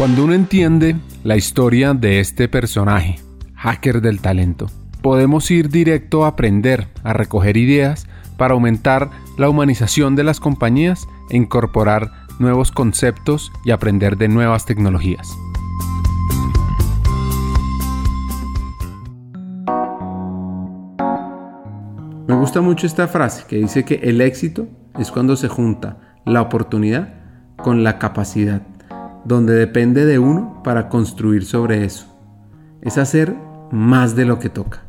Cuando uno entiende la historia de este personaje, hacker del talento, podemos ir directo a aprender, a recoger ideas para aumentar la humanización de las compañías e incorporar nuevos conceptos y aprender de nuevas tecnologías. Me gusta mucho esta frase que dice que el éxito es cuando se junta la oportunidad con la capacidad donde depende de uno para construir sobre eso. Es hacer más de lo que toca.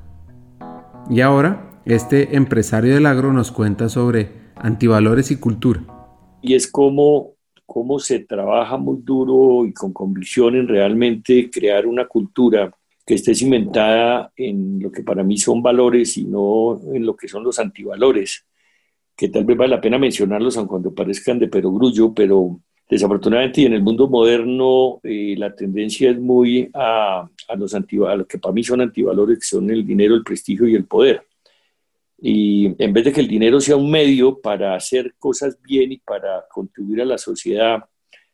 Y ahora, este empresario del agro nos cuenta sobre antivalores y cultura. Y es como cómo se trabaja muy duro y con convicción en realmente crear una cultura que esté cimentada en lo que para mí son valores y no en lo que son los antivalores, que tal vez vale la pena mencionarlos aun cuando parezcan de perogrullo, pero Desafortunadamente, y en el mundo moderno, eh, la tendencia es muy a, a los a lo que para mí son antivalores, que son el dinero, el prestigio y el poder. Y en vez de que el dinero sea un medio para hacer cosas bien y para contribuir a la sociedad,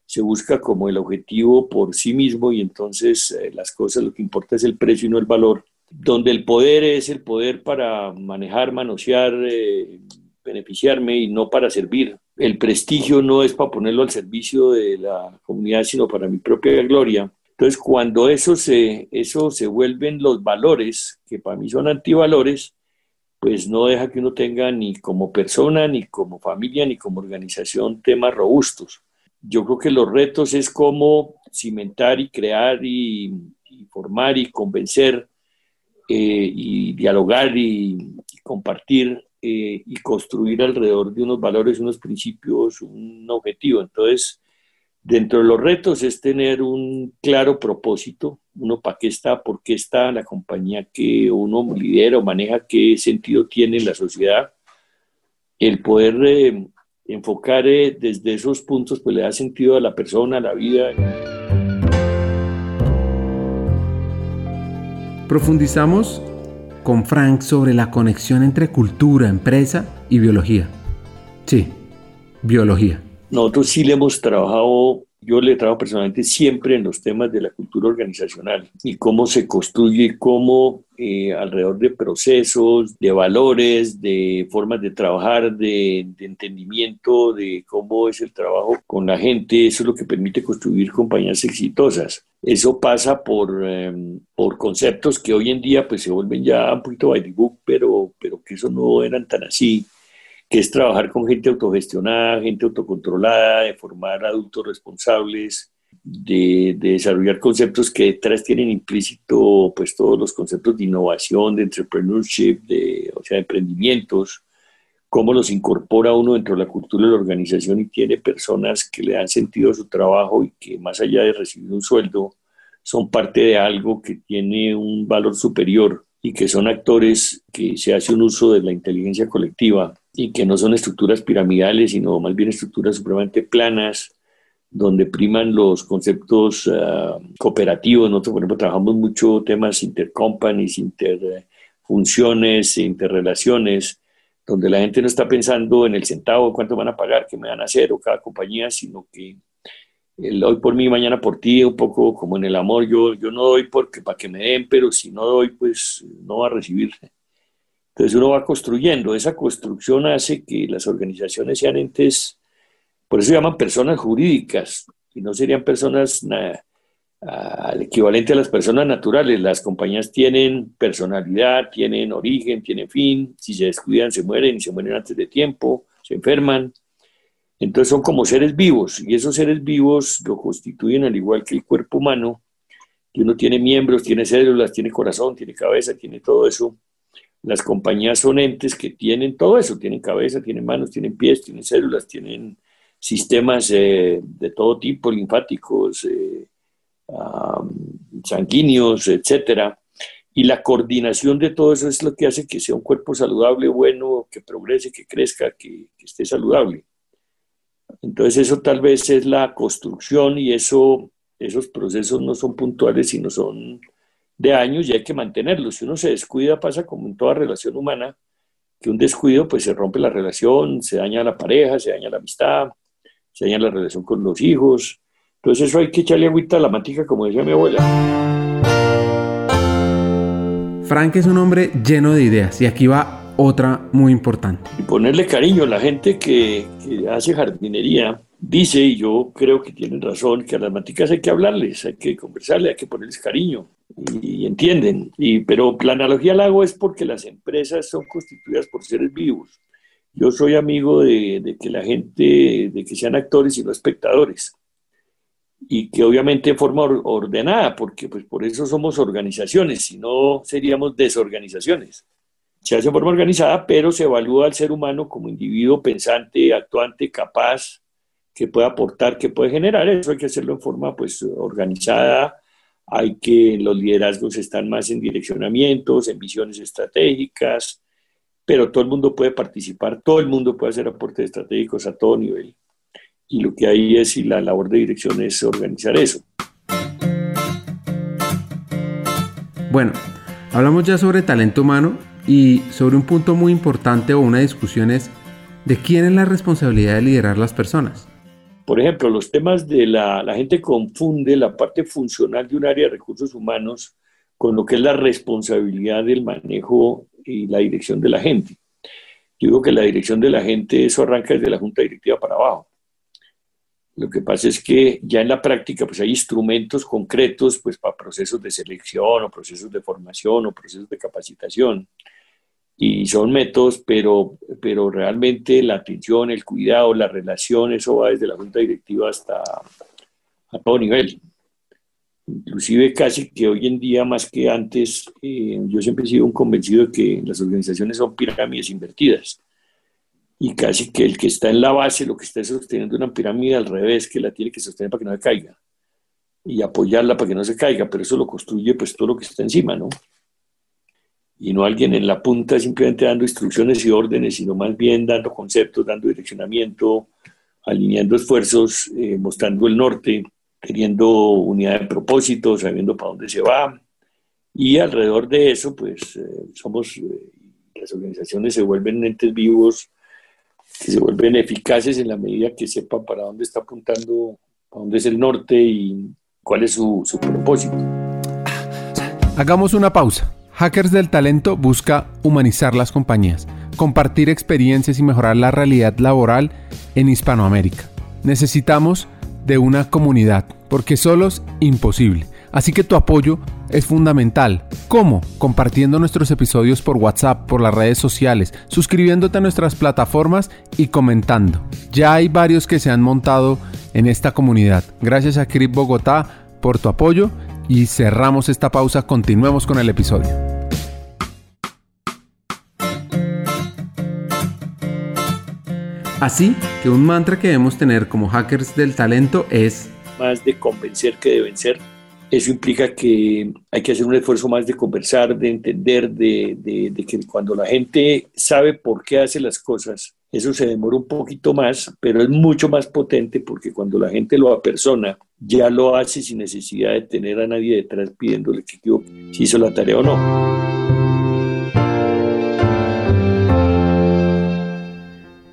se busca como el objetivo por sí mismo y entonces eh, las cosas lo que importa es el precio y no el valor. Donde el poder es el poder para manejar, manosear, eh, beneficiarme y no para servir el prestigio no es para ponerlo al servicio de la comunidad, sino para mi propia gloria. Entonces, cuando eso se, se vuelven los valores, que para mí son antivalores, pues no deja que uno tenga ni como persona, ni como familia, ni como organización temas robustos. Yo creo que los retos es cómo cimentar y crear y, formar y convencer eh, y dialogar y compartir eh, y construir alrededor de unos valores, unos principios, un objetivo. Entonces, dentro de los retos es tener un claro propósito, uno para qué está, por qué está la compañía que uno lidera o maneja, qué sentido tiene en la sociedad. El poder eh, enfocar eh, desde esos puntos, pues le da sentido a la persona, a la vida. Profundizamos con Frank sobre la conexión entre cultura, empresa y biología. Sí, biología. Nosotros sí le hemos trabajado, yo le he trabajado personalmente siempre en los temas de la cultura organizacional y cómo se construye, cómo eh, alrededor de procesos, de valores, de formas de trabajar, de, de, entendimiento, de cómo es el trabajo con la gente, eso es lo que permite construir compañías exitosas. Eso pasa por, em, por conceptos que hoy en día pues se vuelven ya un poquito by the book, pero, pero que eso no eran tan así, que es trabajar con gente autogestionada, gente autocontrolada, de formar adultos responsables, de, de, desarrollar conceptos que detrás tienen implícito pues todos los conceptos de innovación, de entrepreneurship, de, o sea, de emprendimientos, cómo los incorpora uno dentro de la cultura de la organización y tiene personas que le dan sentido a su trabajo y que más allá de recibir un sueldo, son parte de algo que tiene un valor superior y que son actores que se hace un uso de la inteligencia colectiva y que no son estructuras piramidales, sino más bien estructuras supremamente planas, donde priman los conceptos ah, cooperativos. Por ejemplo, trabajamos mucho temas intercompanies, interfunciones, interrelaciones, donde la gente no está pensando en el centavo, cuánto van a pagar, qué me van a hacer, o cada compañía, sino que el hoy por mí, mañana por ti, un poco como en el amor, yo, yo no doy porque para que me den, pero si no doy, pues no va a recibir. Entonces uno va construyendo, esa construcción hace que las organizaciones sean entes, por eso se llaman personas jurídicas, y no serían personas nada, al equivalente a las personas naturales. Las compañías tienen personalidad, tienen origen, tienen fin. Si se descuidan, se mueren se mueren antes de tiempo, se enferman. Entonces son como seres vivos y esos seres vivos lo constituyen al igual que el cuerpo humano, que uno tiene miembros, tiene células, tiene corazón, tiene cabeza, tiene todo eso. Las compañías son entes que tienen todo eso, tienen cabeza, tienen manos, tienen pies, tienen células, tienen sistemas eh, de todo tipo, linfáticos, eh, sanguíneos, etcétera. Y la coordinación de todo eso es lo que hace que sea un cuerpo saludable, bueno, que progrese, que crezca, que, esté saludable. Entonces eso tal vez es la construcción y eso, esos procesos no son puntuales, sino son de años y hay que mantenerlos. Si uno se descuida, pasa como en toda relación humana, que un descuido pues se rompe la relación, se daña la pareja, se daña la amistad, se daña la relación con los hijos, Entonces eso hay que echarle agüita a la matica, como decía mi abuela. Frank es un hombre lleno de ideas y aquí va otra muy importante. Y ponerle cariño a la gente que, que hace jardinería. Dice, y yo creo que tienen razón, que a las maticas hay que hablarles, hay que conversarles, hay que ponerles cariño y, entienden. Y, pero la analogía la hago es porque las empresas son constituidas por seres vivos. Yo soy amigo de, de que la gente, de que sean actores y no espectadores y que obviamente de forma ordenada, porque pues por eso somos organizaciones, si no seríamos desorganizaciones. Se hace de forma organizada, pero se evalúa al ser humano como individuo pensante, actuante, capaz, que puede aportar, que puede generar. Eso hay que hacerlo en forma pues organizada. Hay que los liderazgos están más en direccionamientos, en visiones estratégicas, pero todo el mundo puede participar, todo el mundo puede hacer aportes estratégicos a todo nivel y lo que hay es, y la labor de dirección es organizar eso. Bueno, hablamos ya sobre talento humano y sobre un punto muy importante o una discusión es de quién es la responsabilidad de liderar las personas. Por ejemplo, los temas de la, la gente confunde la parte funcional de un área de recursos humanos con lo que es la responsabilidad del manejo y la dirección de la gente. Yo digo que la dirección de la gente, eso arranca desde la junta directiva para abajo. Lo que pasa es que ya en la práctica pues hay instrumentos concretos pues para procesos de selección o procesos de formación o procesos de capacitación y son métodos, pero, pero realmente la atención, el cuidado, la relación, eso va desde la junta directiva hasta a todo nivel. Inclusive casi que hoy en día más que antes, eh, yo siempre he sido un convencido de que las organizaciones son pirámides invertidas y casi que el que está en la base, lo que está sosteniendo una pirámide al revés, que la tiene que sostener para que no se caiga y apoyarla para que no se caiga, pero eso lo construye pues todo lo que está encima, ¿no? Y no alguien en la punta simplemente dando instrucciones y órdenes, sino más bien dando conceptos, dando direccionamiento, alineando esfuerzos, eh, mostrando el norte, teniendo unidad de propósito, sabiendo para dónde se va. Y alrededor de eso, pues eh, somos, eh, las organizaciones se vuelven entes vivos que se vuelven eficaces en la medida que sepan para dónde está apuntando, para dónde es el norte y cuál es su, su propósito. Hagamos una pausa. Hackers del Talento busca humanizar las compañías, compartir experiencias y mejorar la realidad laboral en Hispanoamérica. Necesitamos de una comunidad, porque solos imposible. Así que tu apoyo es fundamental. ¿Cómo? Compartiendo nuestros episodios por WhatsApp, por las redes sociales, suscribiéndote a nuestras plataformas y comentando. Ya hay varios que se han montado en esta comunidad. Gracias a Crip Bogotá por tu apoyo y cerramos esta pausa. Continuemos con el episodio. Así que un mantra que debemos tener como hackers del talento es más de convencer que de vencer eso implica que hay que hacer un esfuerzo más de conversar, de entender, de, que cuando la gente sabe por qué hace las cosas, eso se demora un poquito más, pero es mucho más potente porque cuando la gente lo apersona, ya lo hace sin necesidad de tener a nadie detrás pidiéndole que si hizo la tarea o no.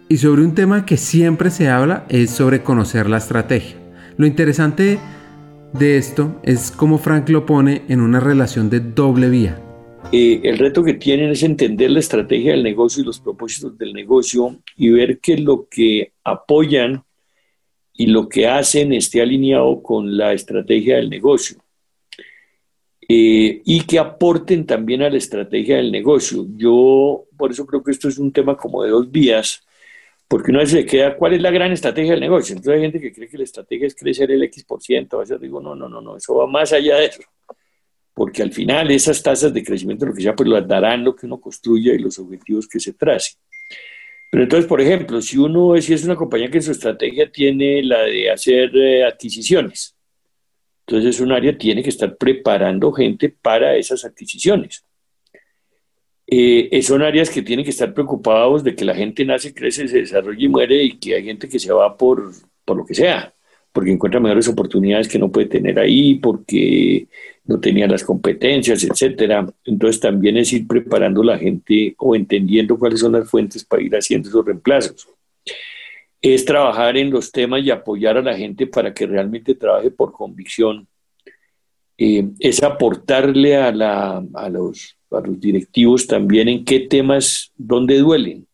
Y sobre un tema que siempre se habla es sobre conocer la estrategia. Lo interesante de esto es como Frank lo pone en una relación de doble vía. Eh, el reto que tienen es entender la estrategia del negocio y los propósitos del negocio y ver que lo que apoyan y lo que hacen esté alineado con la estrategia del negocio. Eh, y que aporten también a la estrategia del negocio. Yo por eso creo que esto es un tema como de dos vías porque vez se queda, ¿cuál es la gran estrategia del negocio? Entonces hay gente que cree que la estrategia es crecer el X%, por ciento, a veces digo, no, no, no, no, eso va más allá de eso, porque al final esas tasas de crecimiento, lo que sea, pues las darán lo que uno construya y los objetivos que se trace. Pero entonces, por ejemplo, si uno si es una compañía que su estrategia tiene la de hacer eh, adquisiciones, entonces un área tiene que estar preparando gente para esas adquisiciones. Eh, son áreas que tienen que estar preocupados de que la gente nace, crece, se desarrolla y muere y que hay gente que se va por, por lo que sea, porque encuentra mejores oportunidades que no puede tener ahí, porque no tenía las competencias, etcétera. Entonces también es ir preparando la gente o entendiendo cuáles son las fuentes para ir haciendo esos reemplazos. es trabajar en los temas y apoyar a la gente para que realmente trabaje por convicción. Eh, es aportarle a, la, a, los, a los directivos también en qué temas, dónde duelen.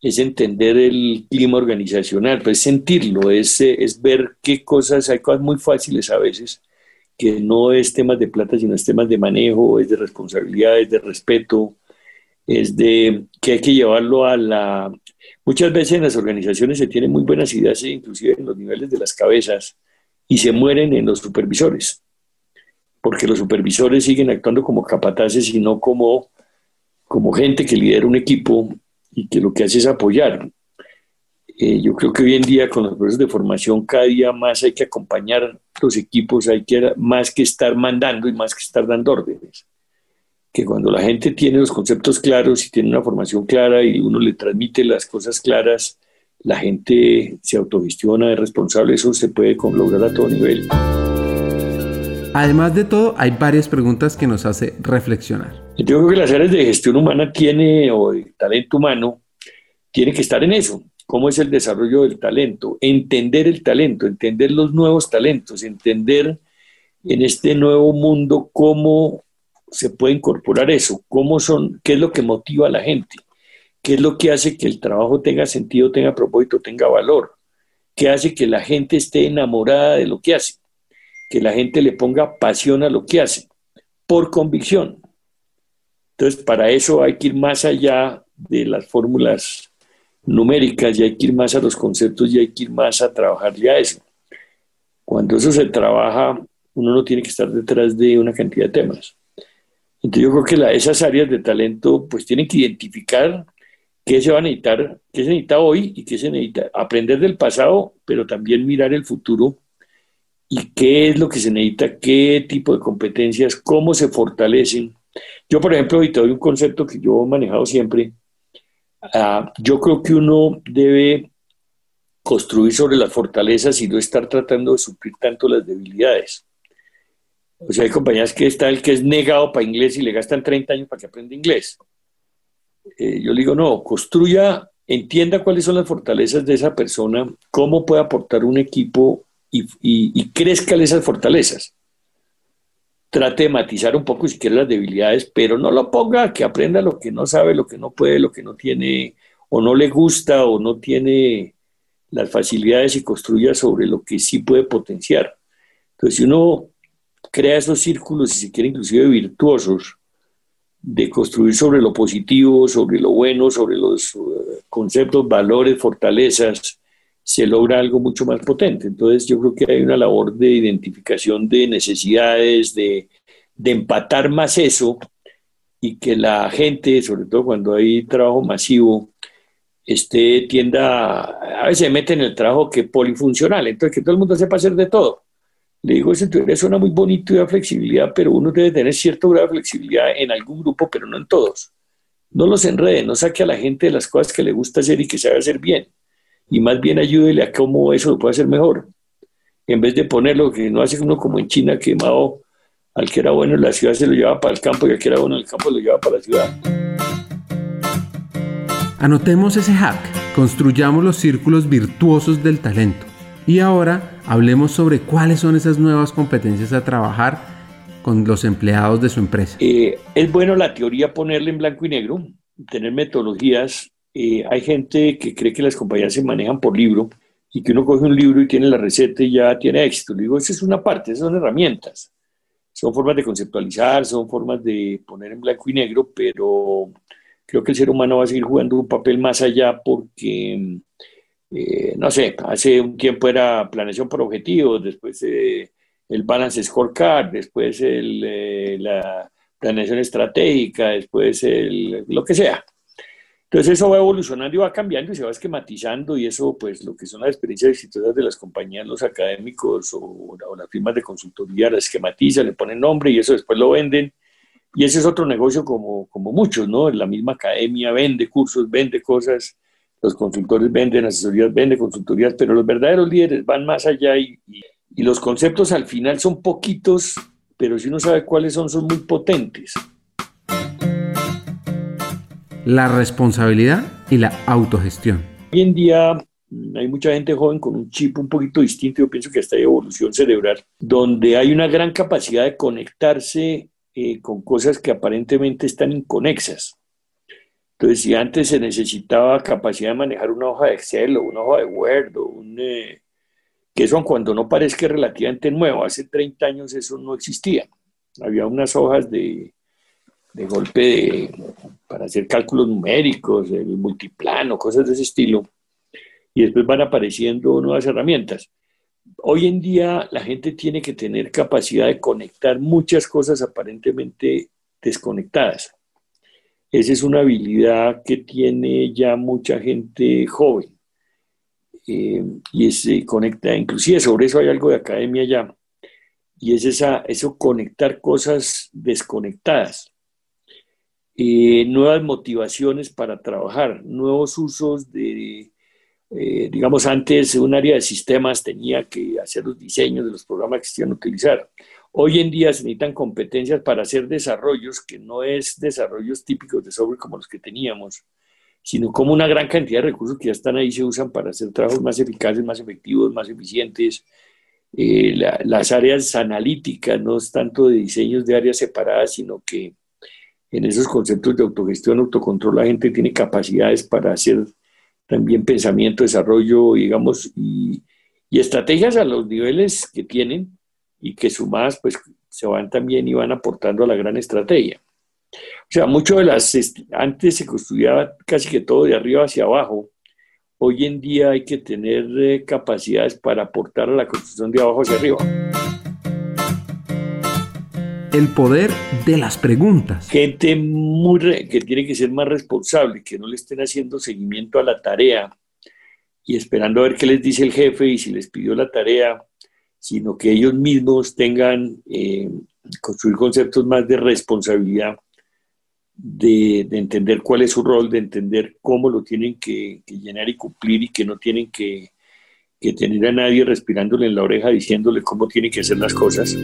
Es entender el clima organizacional, pues sentirlo, es, es ver qué cosas, hay cosas muy fáciles a veces, que no es temas de plata, sino es temas de manejo, es de responsabilidad, es de respeto, es de que hay que llevarlo a la, Muchas veces en las organizaciones se tienen muy buenas ideas, inclusive en los niveles de las cabezas, y se mueren en los supervisores, porque los supervisores siguen actuando como capataces y no como, como gente que lidera un equipo y que lo que hace es apoyar. Eh, yo creo que hoy en día con los procesos de formación cada día más hay que acompañar los equipos, hay que más que estar mandando y más que estar dando órdenes que cuando la gente tiene los conceptos claros y tiene una formación clara y uno le transmite las cosas claras, la gente se autogestiona, es responsable, eso se puede lograr a todo nivel. Además de todo, hay varias preguntas que nos hace reflexionar. Yo creo que las áreas de gestión humana tiene, o de talento humano, tiene que estar en eso. ¿Cómo es el desarrollo del talento? Entender el talento, entender los nuevos talentos, entender en este nuevo mundo cómo se puede incorporar eso? ¿Cómo son, ¿Qué es lo que motiva a la gente? ¿Qué es lo que hace que el trabajo tenga sentido, tenga propósito, tenga valor? ¿Qué hace que la gente esté enamorada de lo que hace? Que la gente le ponga pasión a lo que hace, por convicción. Entonces, para eso hay que ir más allá de las fórmulas numéricas y hay que ir más a los conceptos y hay que ir más a trabajarle a eso. Cuando eso se trabaja, uno no tiene que estar detrás de una cantidad de temas. Entonces yo creo que esas áreas de talento pues tienen que identificar qué se va a necesitar, qué se necesita hoy y qué se necesita. Aprender del pasado, pero también mirar el futuro y qué es lo que se necesita, qué tipo de competencias, cómo se fortalecen. Yo, por ejemplo, hoy te doy un concepto que yo he manejado siempre. Ah, yo creo que uno debe construir sobre las fortalezas y no estar tratando de suplir tanto las debilidades. O sea, hay compañías que está el que es negado para inglés y le gastan 30 años para que aprenda inglés. Eh, yo le digo, no, construya, entienda cuáles son las fortalezas de esa persona, cómo puede aportar un equipo y, y, crezca esas fortalezas. Trate de matizar un poco si quiere las debilidades, pero no lo ponga que aprenda lo que no sabe, lo que no puede, lo que no tiene, o no le gusta, o no tiene las facilidades y construya sobre lo que sí puede potenciar. Entonces, si uno crea esos círculos, si se quiere, inclusive virtuosos, de construir sobre lo positivo, sobre lo bueno, sobre los eh, conceptos, valores, fortalezas, se logra algo mucho más potente. Entonces yo creo que hay una labor de identificación de necesidades, de, de empatar más eso y que la gente, sobre todo cuando hay trabajo masivo, este, tienda, a veces se mete en el trabajo que polifuncional, entonces que todo el mundo sepa hacer de todo. Le digo, eso en suena muy bonito y da flexibilidad, pero uno debe tener cierto grado de flexibilidad en algún grupo, pero no en todos. No los enrede, no saque a la gente de las cosas que le gusta hacer y que sabe hacer bien. Y más bien ayúdele a cómo eso lo puede hacer mejor. En vez de ponerlo, que no hace uno como en China, que Mao, al que era bueno en la ciudad se lo llevaba para el campo y al que era bueno en el campo lo llevaba para la ciudad. Anotemos ese hack, construyamos los círculos virtuosos del talento. Y ahora hablemos sobre cuáles son esas nuevas competencias a trabajar con los empleados de su empresa. Eh, es bueno la teoría ponerle en blanco y negro, tener metodologías. Eh, hay gente que cree que las compañías se manejan por libro y que uno coge un libro y tiene la receta y ya tiene éxito. digo, esa es una parte, esas son herramientas. Son formas de conceptualizar, son formas de poner en blanco y negro, pero creo que el ser humano va a seguir jugando un papel más allá porque eh, no sé, hace un tiempo era planeación por objetivos, después eh, el balance scorecard, después el, eh, la planeación estratégica, después el, lo que sea. Entonces eso va evolucionando y va cambiando y se va esquematizando y eso pues lo que son las experiencias exitosas de las compañías, los académicos o, las firmas de consultoría las esquematizan, le ponen nombre y eso después lo venden. Y ese es otro negocio como, como muchos, ¿no? La misma academia vende cursos, vende cosas los consultores venden asesorías, venden consultorías, pero los verdaderos líderes van más allá y, los conceptos al final son poquitos, pero si uno sabe cuáles son, son muy potentes. La responsabilidad y la autogestión. Hoy en día hay mucha gente joven con un chip un poquito distinto, yo pienso que hasta hay evolución cerebral, donde hay una gran capacidad de conectarse eh, con cosas que aparentemente están inconexas. Entonces, si antes se necesitaba capacidad de manejar una hoja de Excel o una hoja de Word o un... Eh, que eso cuando no parezca relativamente nuevo, hace 30 años eso no existía. Había unas hojas de, de golpe para hacer cálculos numéricos, el multiplano, cosas de ese estilo, y después van apareciendo nuevas herramientas. Hoy en día la gente tiene que tener capacidad de conectar muchas cosas aparentemente desconectadas. Esa es una habilidad que tiene ya mucha gente joven. Eh, y se conecta, inclusive sobre eso hay algo de academia ya, y es esa, eso conectar cosas desconectadas. Eh, nuevas motivaciones para trabajar, nuevos usos de, eh, digamos, antes un área de sistemas tenía que hacer los diseños de los programas que se iban a utilizar. Hoy en día se necesitan competencias para hacer desarrollos que no es desarrollos típicos de software como los que teníamos, sino como una gran cantidad de recursos que ya están ahí se usan para hacer trabajos más eficaces, más efectivos, más eficientes. Eh, las áreas analíticas no es tanto de diseños de áreas separadas, sino que en esos conceptos de autogestión, autocontrol, la gente tiene capacidades para hacer también pensamiento, desarrollo, digamos, y, estrategias a los niveles que tienen y que sumadas pues se van también y van aportando a la gran estrategia. O sea, mucho de las, antes se construía casi que todo de arriba hacia abajo, hoy en día hay que tener eh, capacidades para aportar a la construcción de abajo hacia arriba. El poder de las preguntas. Gente muy que tiene que ser más responsable, que no le estén haciendo seguimiento a la tarea y esperando a ver qué les dice el jefe y si les pidió la tarea, sino que ellos mismos tengan, eh, construir conceptos más de responsabilidad, de, entender cuál es su rol, de entender cómo lo tienen que, llenar y cumplir y que no tienen que, que tener a nadie respirándole en la oreja diciéndole cómo tienen que hacer las cosas.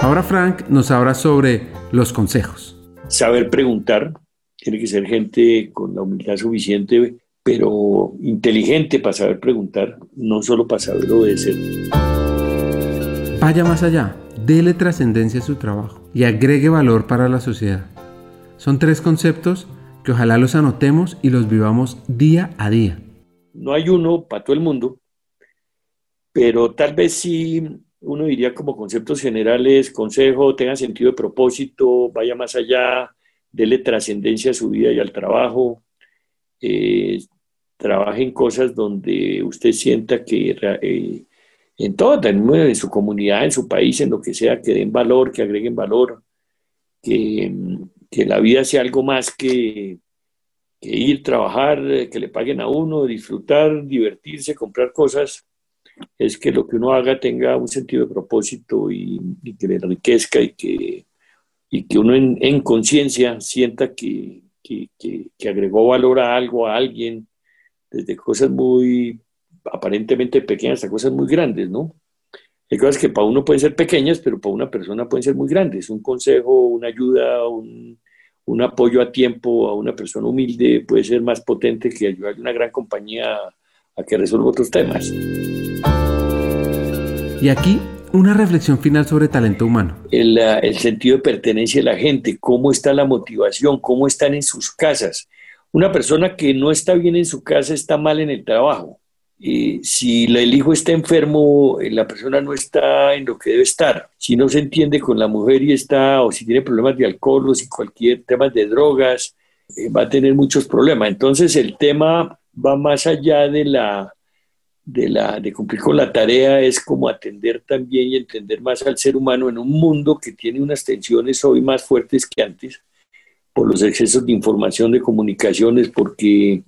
Ahora Frank nos habla sobre los consejos. Saber preguntar, tiene que ser gente con la humildad suficiente pero inteligente para saber preguntar, no solo para saber obedecer. Vaya más allá, dele trascendencia a su trabajo y agregue valor para la sociedad. Son tres conceptos que ojalá los anotemos y los vivamos día a día. No hay uno para todo el mundo, pero tal vez sí uno diría como conceptos generales, consejo, tenga sentido de propósito, vaya más allá, dele trascendencia a su vida y al trabajo, eh, trabaje en cosas donde usted sienta que eh, en todo, en su comunidad, en su país, en lo que sea, que den valor, que agreguen valor, que, que la vida sea algo más que, que ir, trabajar, que le paguen a uno, disfrutar, divertirse, comprar cosas, es que lo que uno haga tenga un sentido de propósito y, que le enriquezca y que, y que uno en, en conciencia sienta que, que, agregó valor a algo, a alguien, desde cosas muy aparentemente pequeñas hasta cosas muy grandes, ¿no? Hay cosas que para uno pueden ser pequeñas, pero para una persona pueden ser muy grandes. Un consejo, una ayuda, un, un apoyo a tiempo a una persona humilde puede ser más potente que ayudar a una gran compañía a que resuelva otros temas. Y aquí una reflexión final sobre talento humano. El, el, sentido de pertenencia de la gente, cómo está la motivación, cómo están en sus casas. Una persona que no está bien en su casa está mal en el trabajo. Y si el hijo está enfermo, eh, la persona no está en lo que debe estar. Si no se entiende con la mujer y está, o si tiene problemas de alcohol o si cualquier tema de drogas, eh, va a tener muchos problemas. Entonces el tema va más allá de la de, la, de cumplir con la tarea es como atender también y entender más al ser humano en un mundo que tiene unas tensiones hoy más fuertes que antes por los excesos de información, de comunicaciones, porque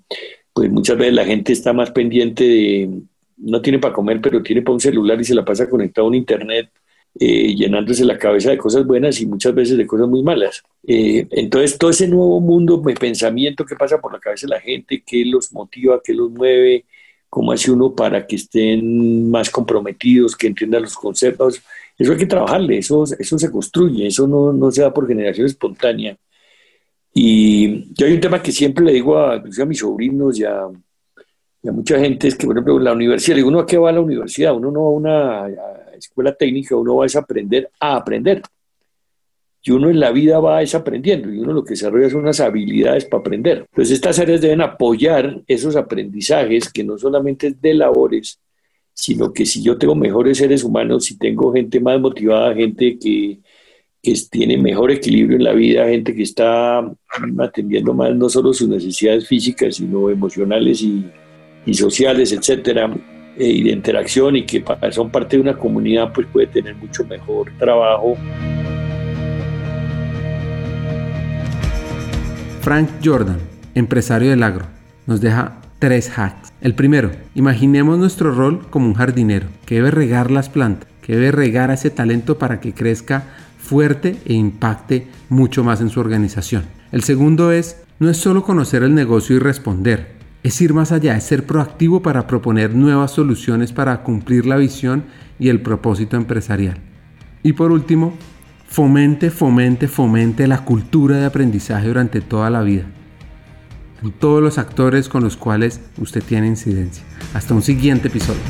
pues muchas veces la gente está más pendiente de, no tiene para comer, pero tiene para un celular y se la pasa conectado a un internet, eh, llenándose la cabeza de cosas buenas y muchas veces de cosas muy malas. Eh, entonces, todo ese nuevo mundo de pensamiento que pasa por la cabeza de la gente, qué los motiva, qué los mueve, cómo hace uno para que estén más comprometidos, que entiendan los conceptos. Eso hay que trabajarle, eso, eso se construye, eso no, no se da por generación espontánea. Y yo hay un tema que siempre le digo a, mis sobrinos y a, Y a mucha gente es que, por ejemplo, la universidad, uno a qué va a la universidad, uno no va a una escuela técnica, uno va a aprender a aprender. Y uno en la vida va es aprendiendo y uno lo que desarrolla son unas habilidades para aprender. Entonces estas áreas deben apoyar esos aprendizajes que no solamente es de labores, sino que si yo tengo mejores seres humanos, si tengo gente más motivada, gente que, que tiene mejor equilibrio en la vida, gente que está atendiendo más no solo sus necesidades físicas, sino emocionales y, y sociales, etcétera, eh, y de interacción y que son parte de una comunidad, pues puede tener mucho mejor trabajo. Frank Jordan, empresario del agro, nos deja tres hacks. El primero, imaginemos nuestro rol como un jardinero que debe regar las plantas, que debe regar a ese talento para que crezca fuerte e impacte mucho más en su organización. El segundo es, no es solo conocer el negocio y responder, es ir más allá, es ser proactivo para proponer nuevas soluciones para cumplir la visión y el propósito empresarial. Y por último, fomente, fomente, fomente la cultura de aprendizaje durante toda la vida. En todos los actores con los cuales usted tiene incidencia. Hasta un siguiente episodio.